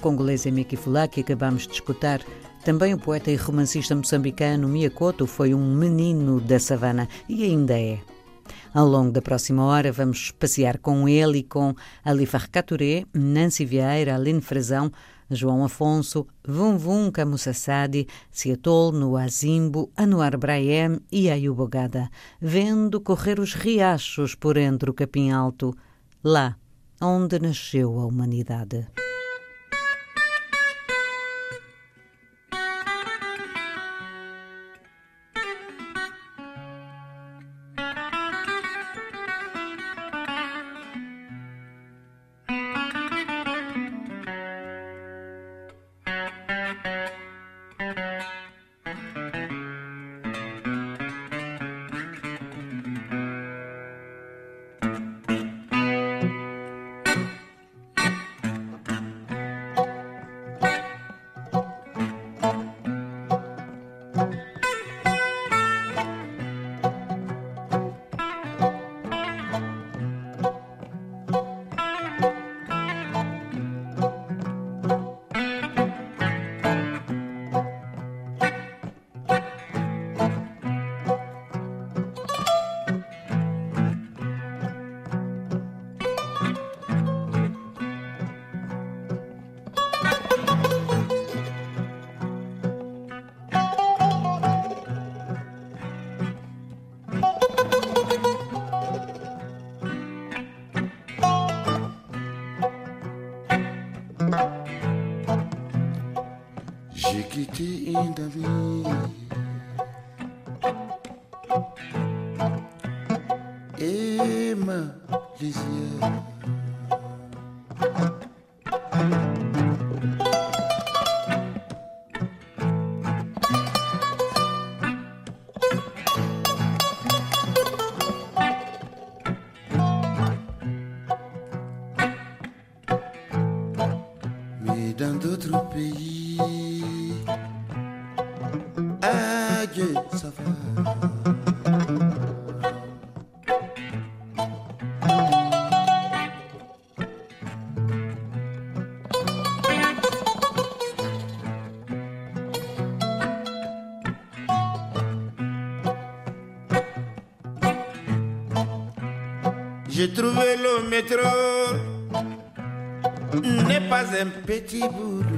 Congolês Emiki Fulaki acabamos de escutar, também o poeta e romancista moçambicano Miyakoto foi um menino da savana e ainda é. Ao longo da próxima hora vamos passear com ele e com Alifa Caturé, Nancy Vieira, Aline Frazão, João Afonso, Vum Vum Camusassadi, Seatol, Noazimbo, Anuar Brahem e Ayubogada, vendo correr os riachos por entre o capim alto, lá onde nasceu a humanidade. da vida. Emma Lisière. Mais dans d'autres pays. J'ai trouvé le métro, n'est pas un petit boulot.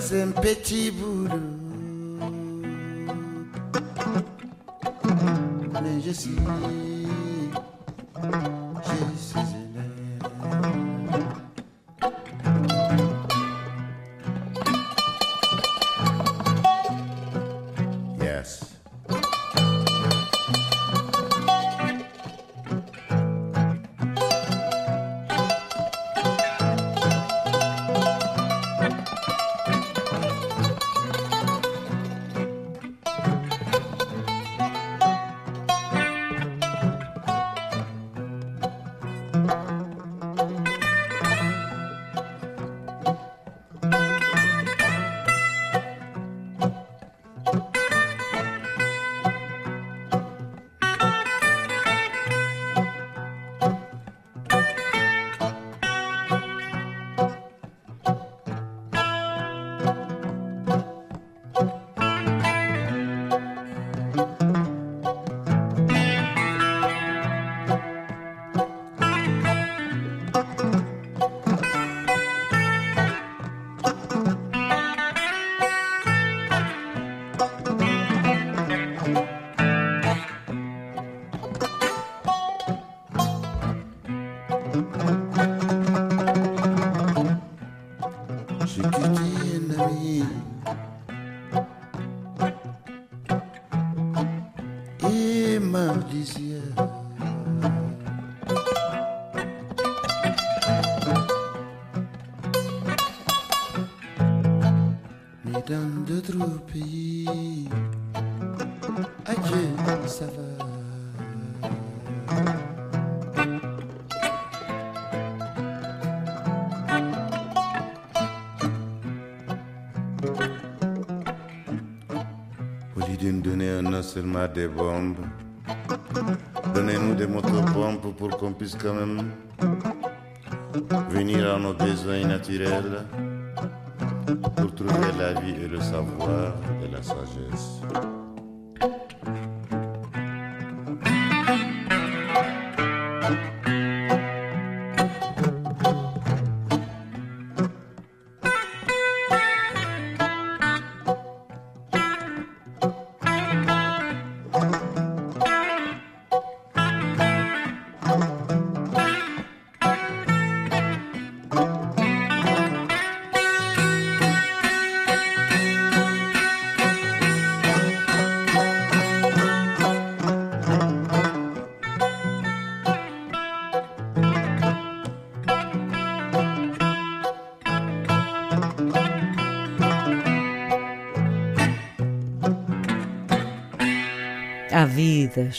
N'ai pas seulement des bombes. Donnez-nous des motopompes pour qu'on puisse quand même venir à nos besoins naturels pour trouver la vie et le savoir et la sagesse.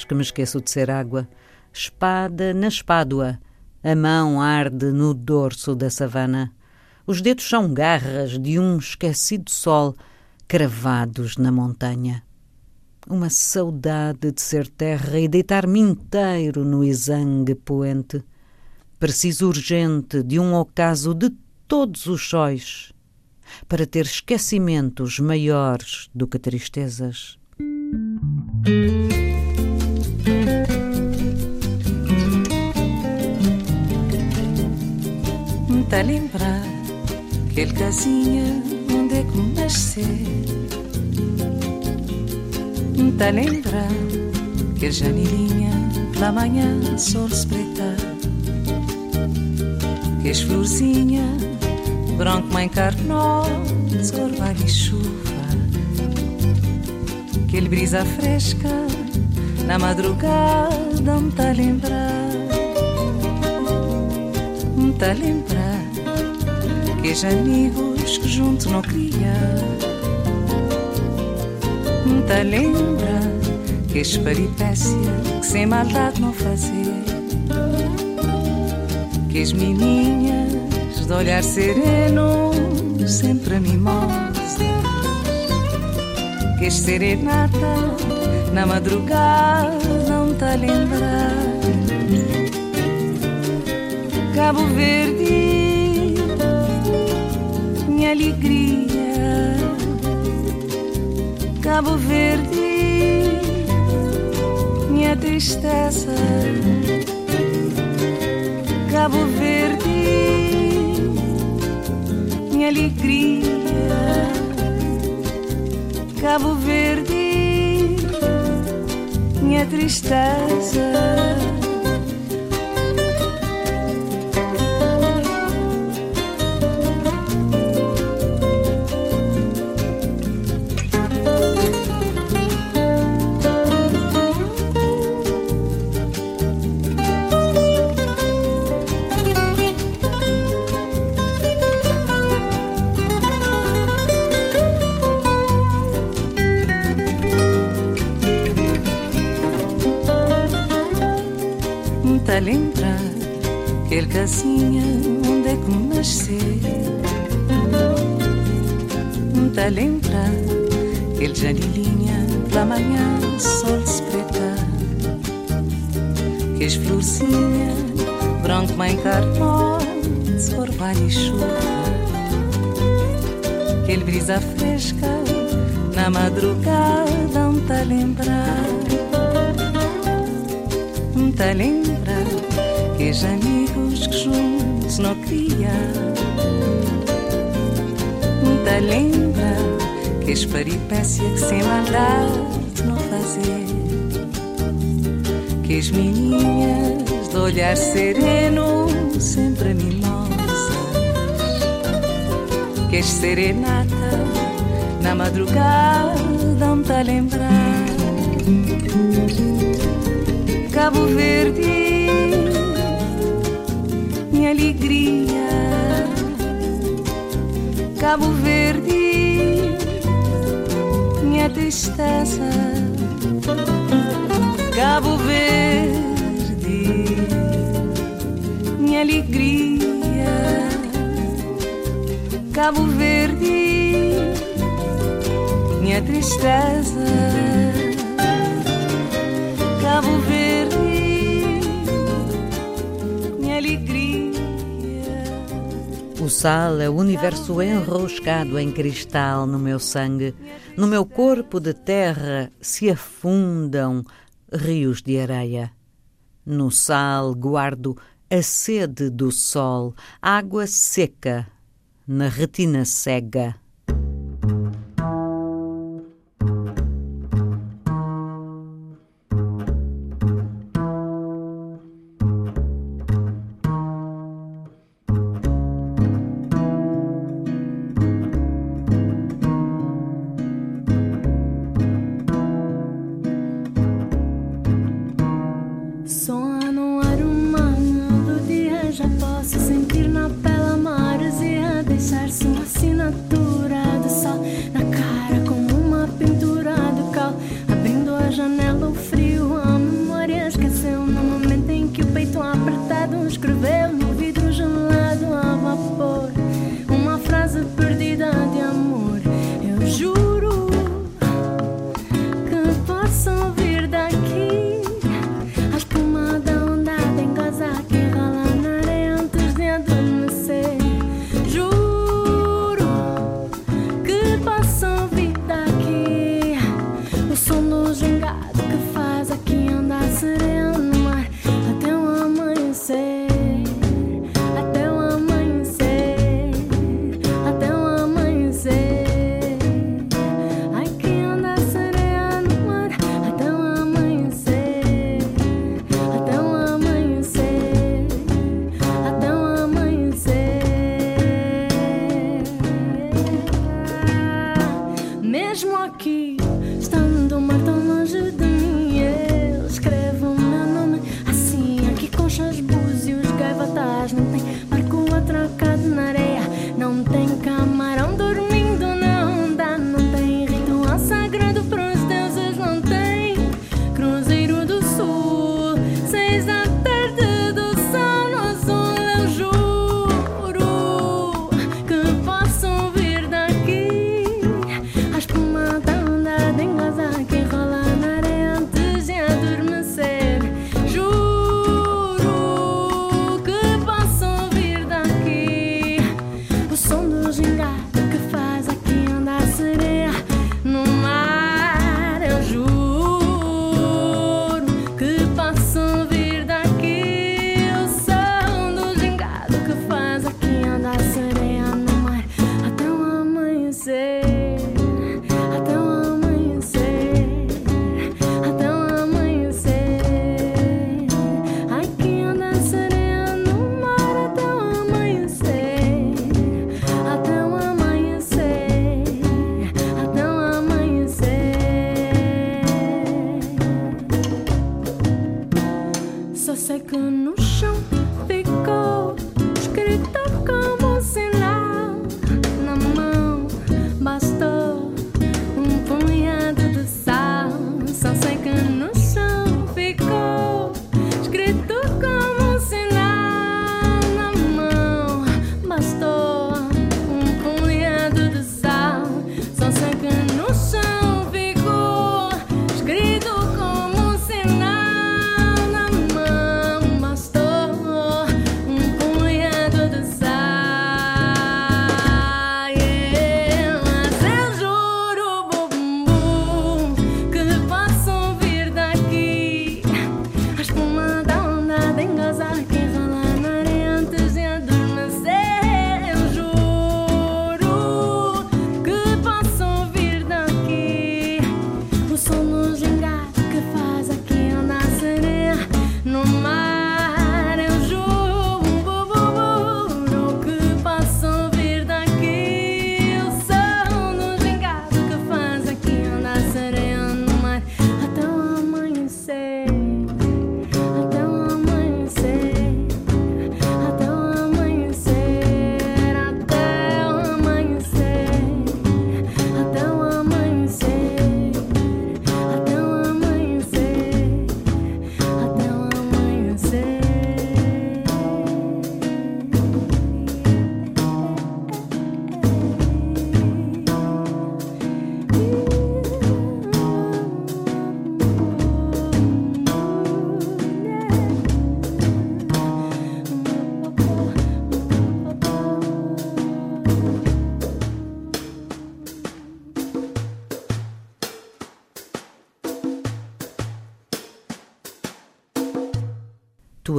Que me esqueço de ser água, espada na espádua, a mão arde no dorso da savana. Os dedos são garras de um esquecido sol cravados na montanha. Uma saudade de ser terra e deitar-me inteiro no exangue poente. Preciso urgente de um ocaso de todos os sóis para ter esquecimentos maiores do que tristezas. Tá lembrar aquele casinha onde é que nascer Tá lembrar que a janelinha pela manhã sol espreitar Que as florzinha branco mãe carnol, escorvalho e chuva aquele brisa fresca na madrugada me tá lembrar, me tá lembrar que os amigos que junto não cria, me tá lembrar que as peripécias que sem maldade não fazer, que as meninas de olhar sereno sempre mimosas. Que serenata na madrugada não tá lembrar. Cabo Verde alegria. Cabo Verde minha tristeza. Cabo Verde minha alegria. Cabo Verde, minha tristeza. Cartão orvalho e chuva Aquele brisa fresca na madrugada um tá lembrar um tá lembrar aqueles amigos que juntos não cria. Muita lembra que as peripécias que sem maldade não fazer. Que as meninas de olhar sereno Que serenata na madrugada dão-te a lembrar. Cabo Verde alegria. Cabo Verde, minha tristeza. Cabo Verde, minha alegria. Cabo Verde, minha tristeza. Cabo Verde, minha alegria. O sal é o universo enroscado em cristal no meu sangue. No meu corpo de terra se afundam rios de areia. No sal guardo a sede do sol, água seca na retina cega.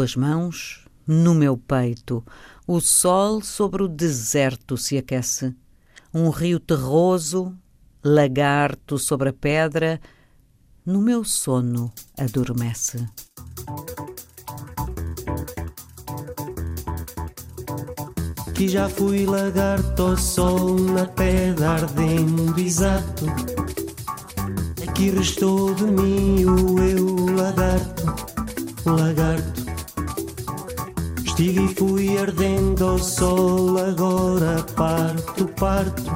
Tuas mãos no meu peito. O sol sobre o deserto se aquece. Um rio terroso, lagarto sobre a pedra, no meu sono adormece. Que já fui lagarto ao sol na pedra ardendo exato. Aqui restou de mim o eu lagarto, lagarto Estive e fui ardendo ao sol, agora parto, parto.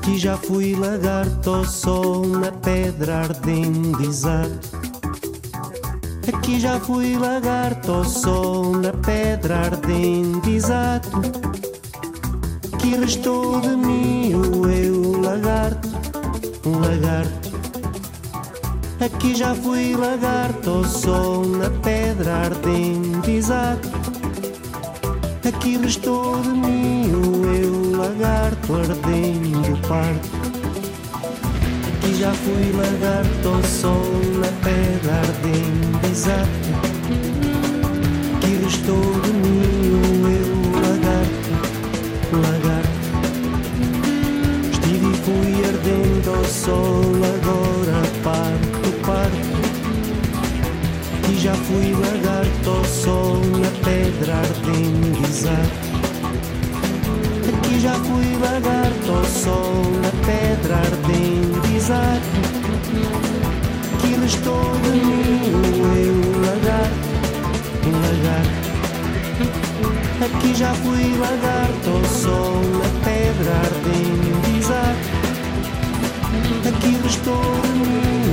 Que já fui lagarto ao sol, na pedra ardendo, exato. Aqui já fui lagarto ao sol, na pedra ardendo, exato. Que restou de mim o eu, lagarto, um lagarto Aqui já fui lagarto sol na pedra ardente, exato. Aqui restou de mim o eu, lagarto ardendo parto. Aqui já fui lagarto sol na pedra ardente, exato. Aqui restou de mim o eu, lagarto, lagarto. Estive e fui ardendo ao sol, agora já fui lagarto ao sol na pedra ardendo exato. Aqui já fui lagarto ao sol na pedra ardendo exato. Que restou de mim eu lagarto, um lagarto. Aqui já fui lagarto ao sol na pedra ardendo exato. Aqui restou de mim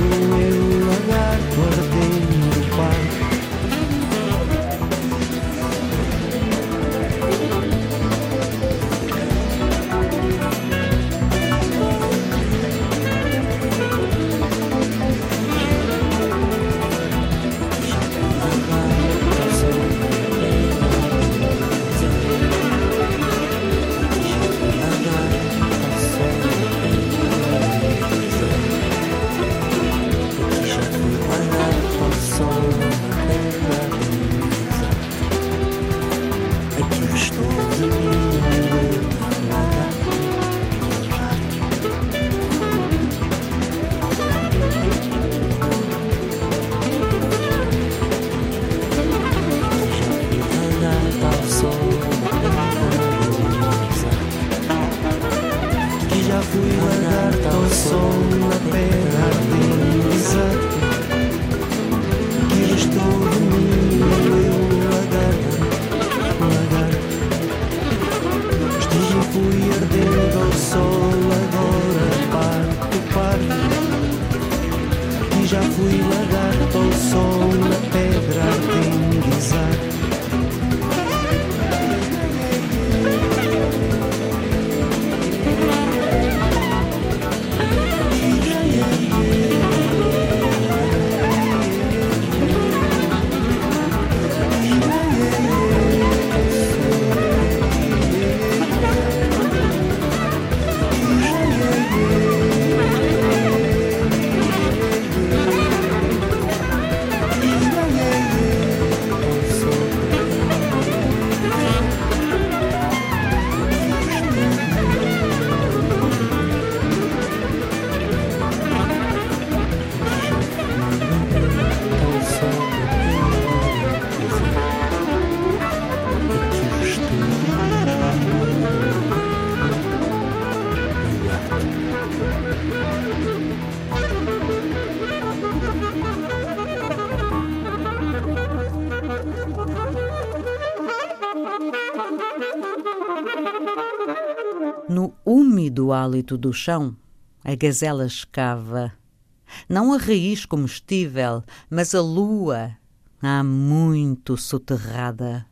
hálito do chão, a gazela escava. Não a raiz comestível, mas a lua, há muito soterrada.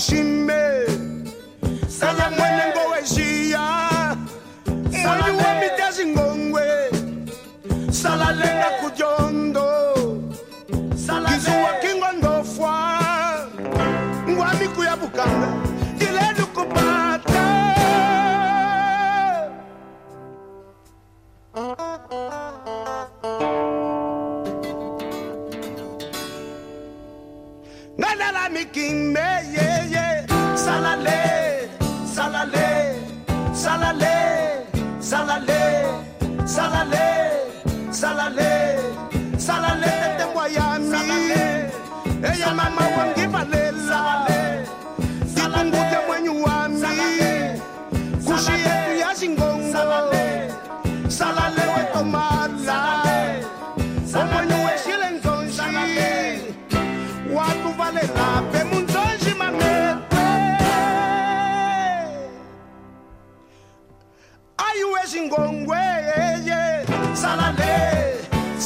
ocean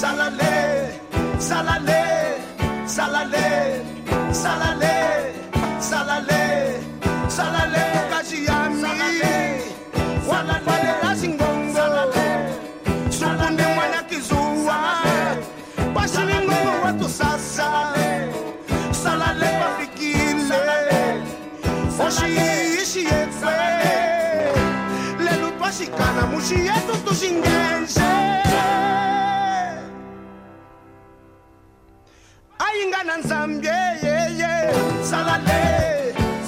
salale salale salale salale salale salale kazi yami wanafalela zingongo sukundi mwana kizuwa basilingongo watu sasa. Salale bafikile oshiishi yetwe lelo twasikana mushi yetu tusingenze ayingana nzambye yeye salale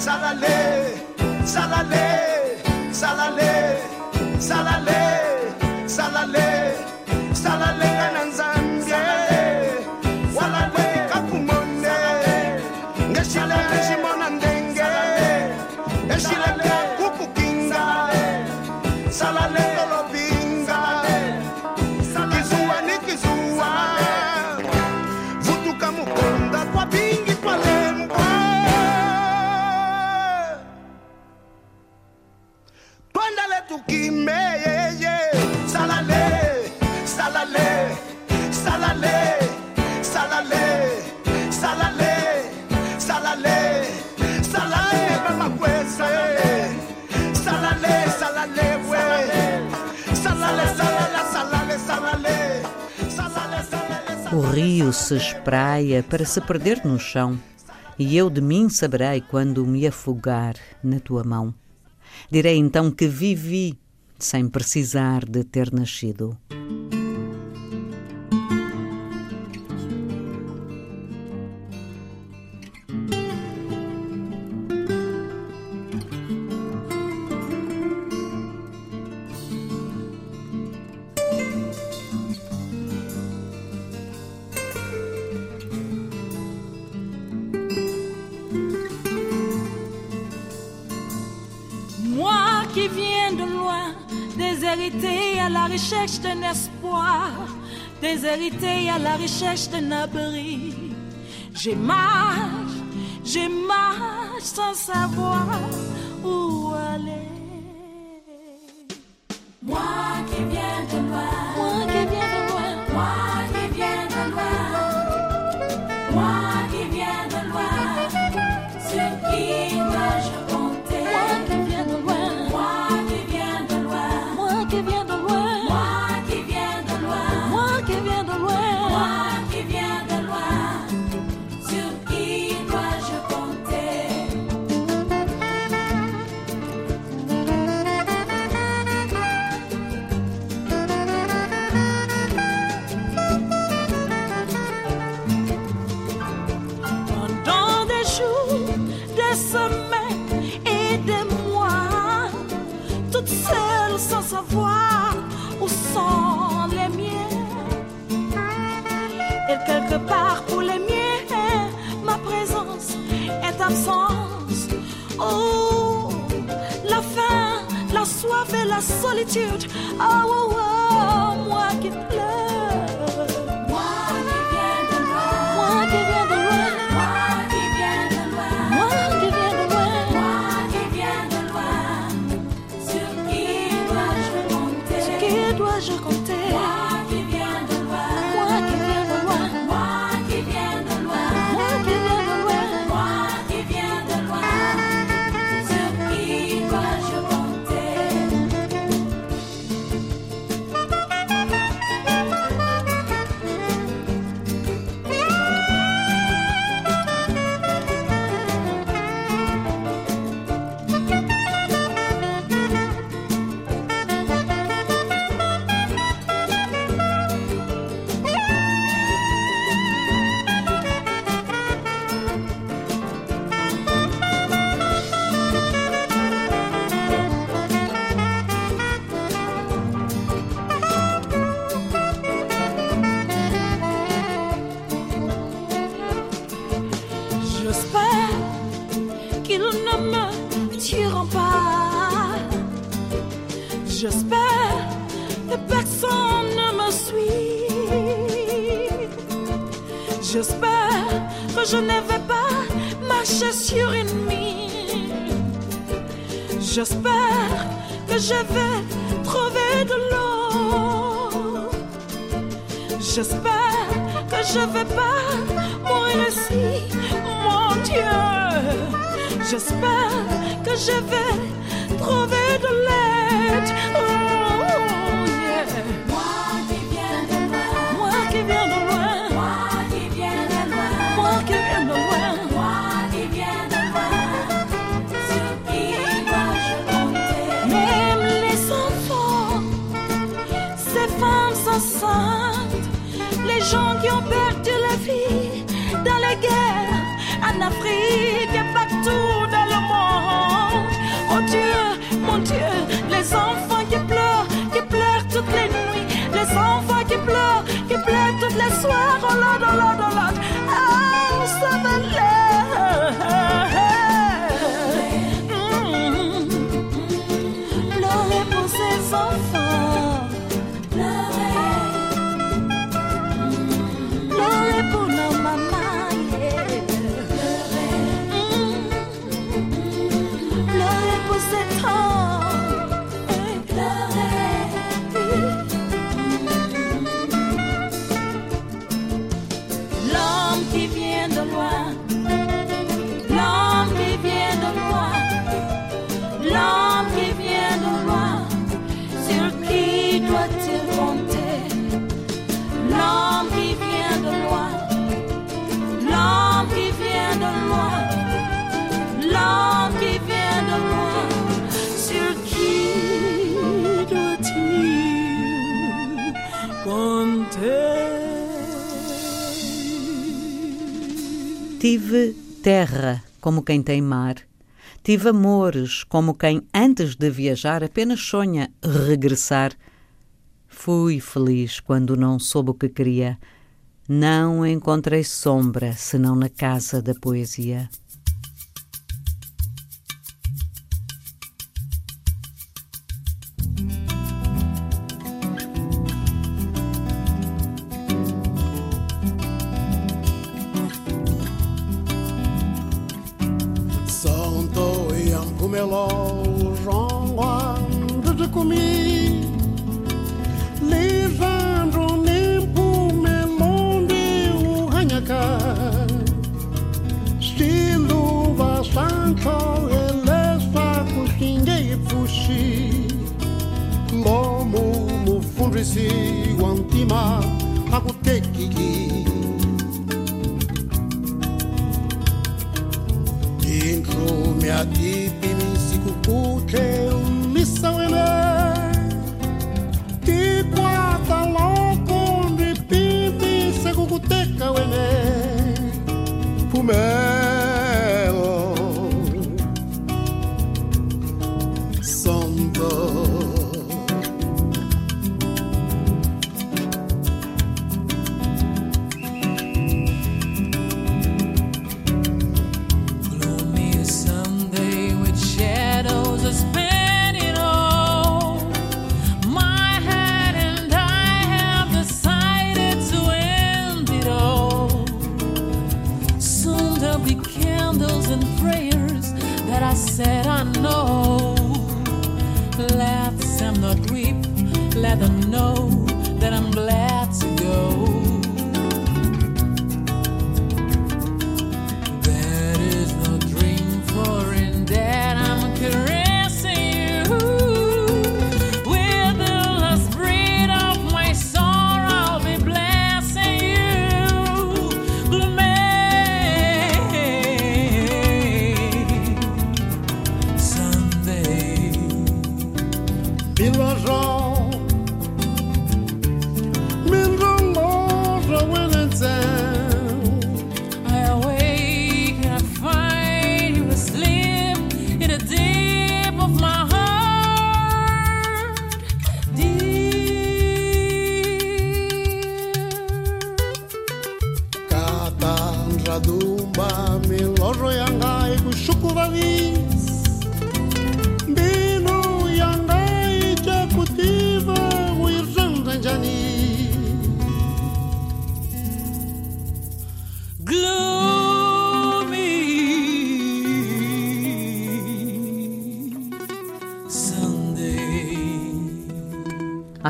salale salale salale salale salale salale se espraia para se perder no chão, e eu de mim saberei quando me afogar na tua mão. Direi então que vivi sem precisar de ter nascido. à la recherche de abri. J'ai marche, j'ai marche sans savoir où aller. I will. J'espère que je vais trouver de l'eau. J'espère que je vais pas mourir ici, mon Dieu. J'espère que je vais trouver de l'aide. sans voix qui pleure, qui pleure toute la soirée. Oh Tive terra como quem tem mar. Tive amores como quem, antes de viajar, apenas sonha regressar. Fui feliz quando não soube o que queria. Não encontrei sombra senão na casa da poesia. billows wrong under the commis. Les andros nimpo melonde o hanyaka. Stilu vasancho elesta kutinge fushi. Lomo no fundo esse guantima agutekiki. Entrou me ti.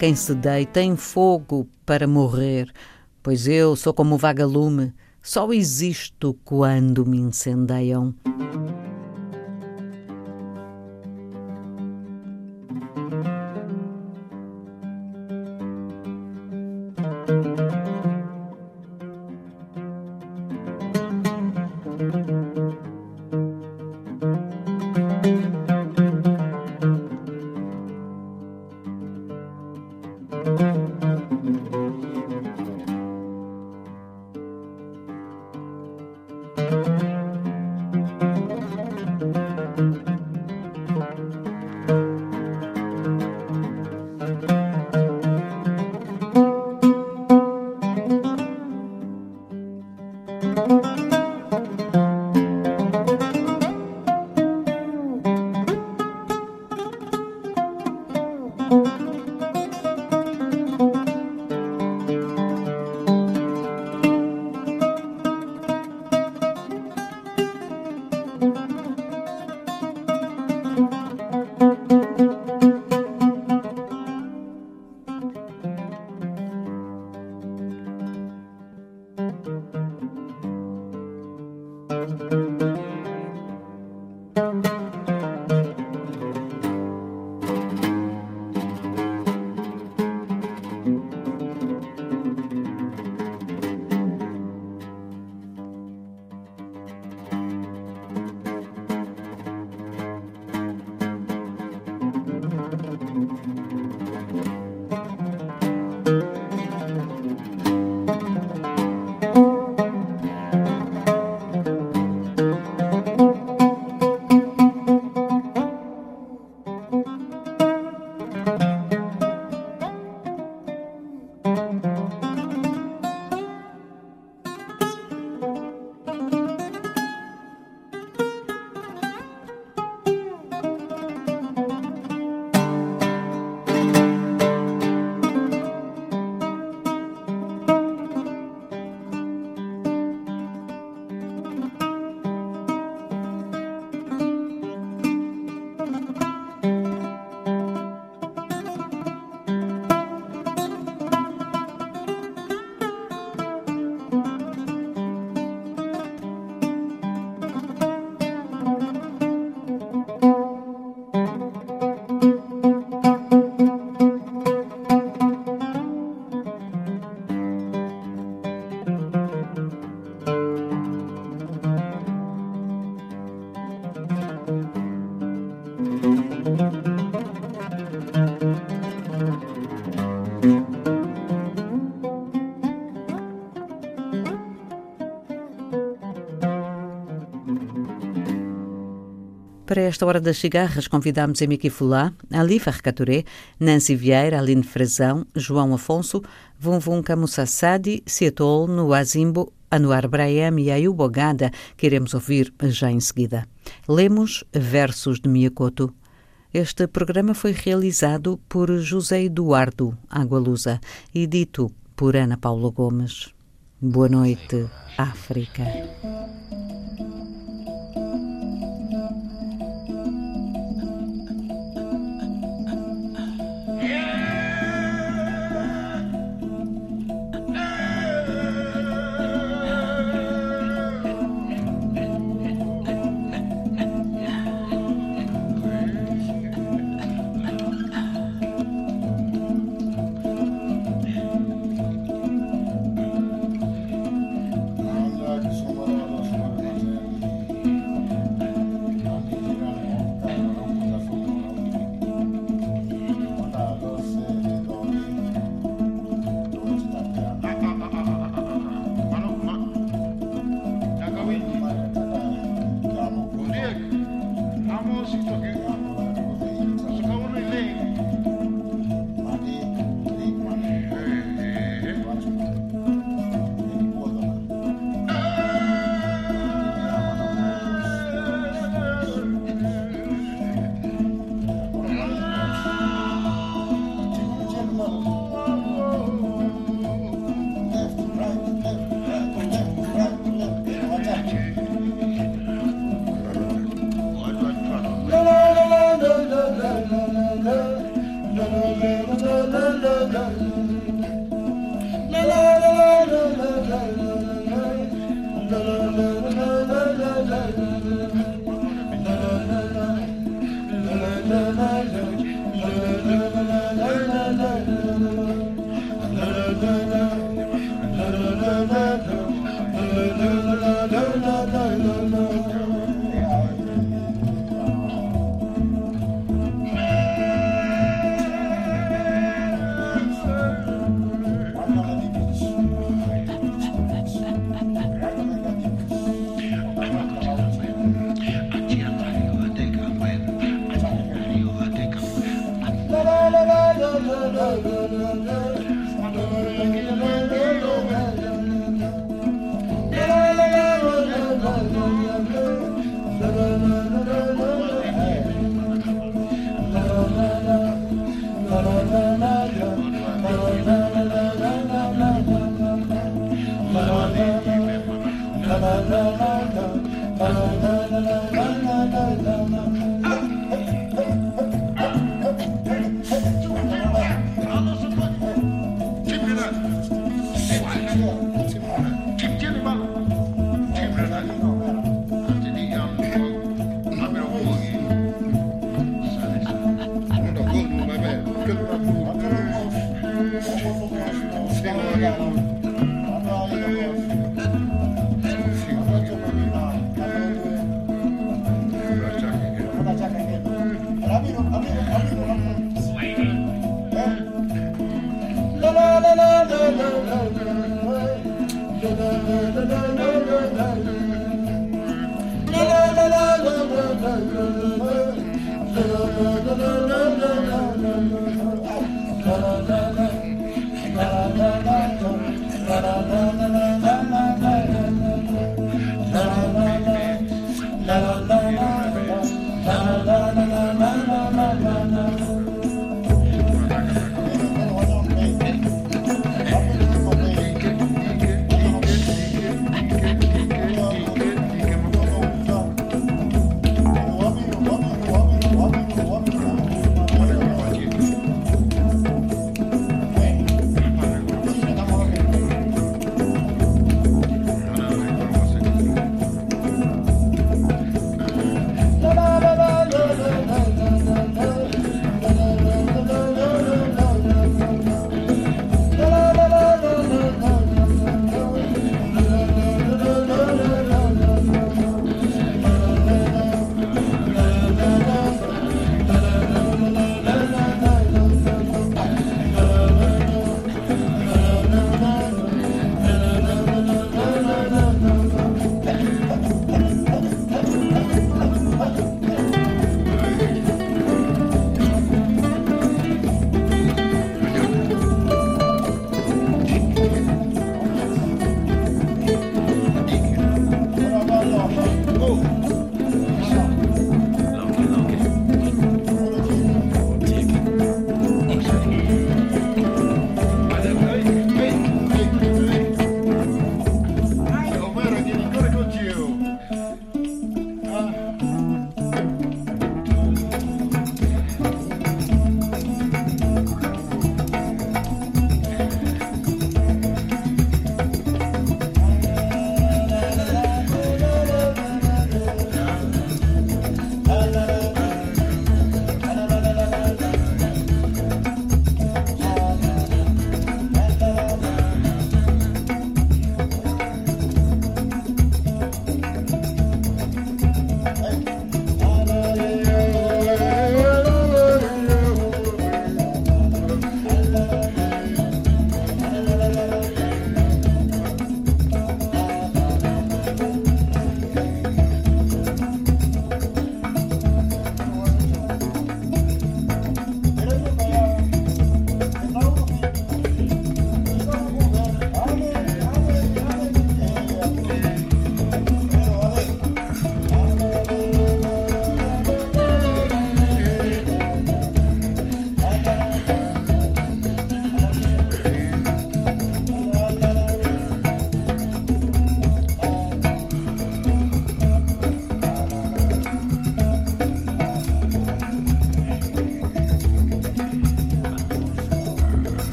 quem se deita em fogo para morrer, pois eu sou como o vagalume, só existo quando me incendeiam. Esta hora das cigarras, convidámos Emiki Fulá, Alifa Recaturé, Nancy Vieira, Aline Frazão, João Afonso, Vunvun Camusassadi, Sietol, Nuazimbo, Anuar Braham e Ayub Ogada, que iremos ouvir já em seguida. Lemos versos de Miyakoto. Este programa foi realizado por José Eduardo Agualusa e dito por Ana Paula Gomes. Boa noite, África.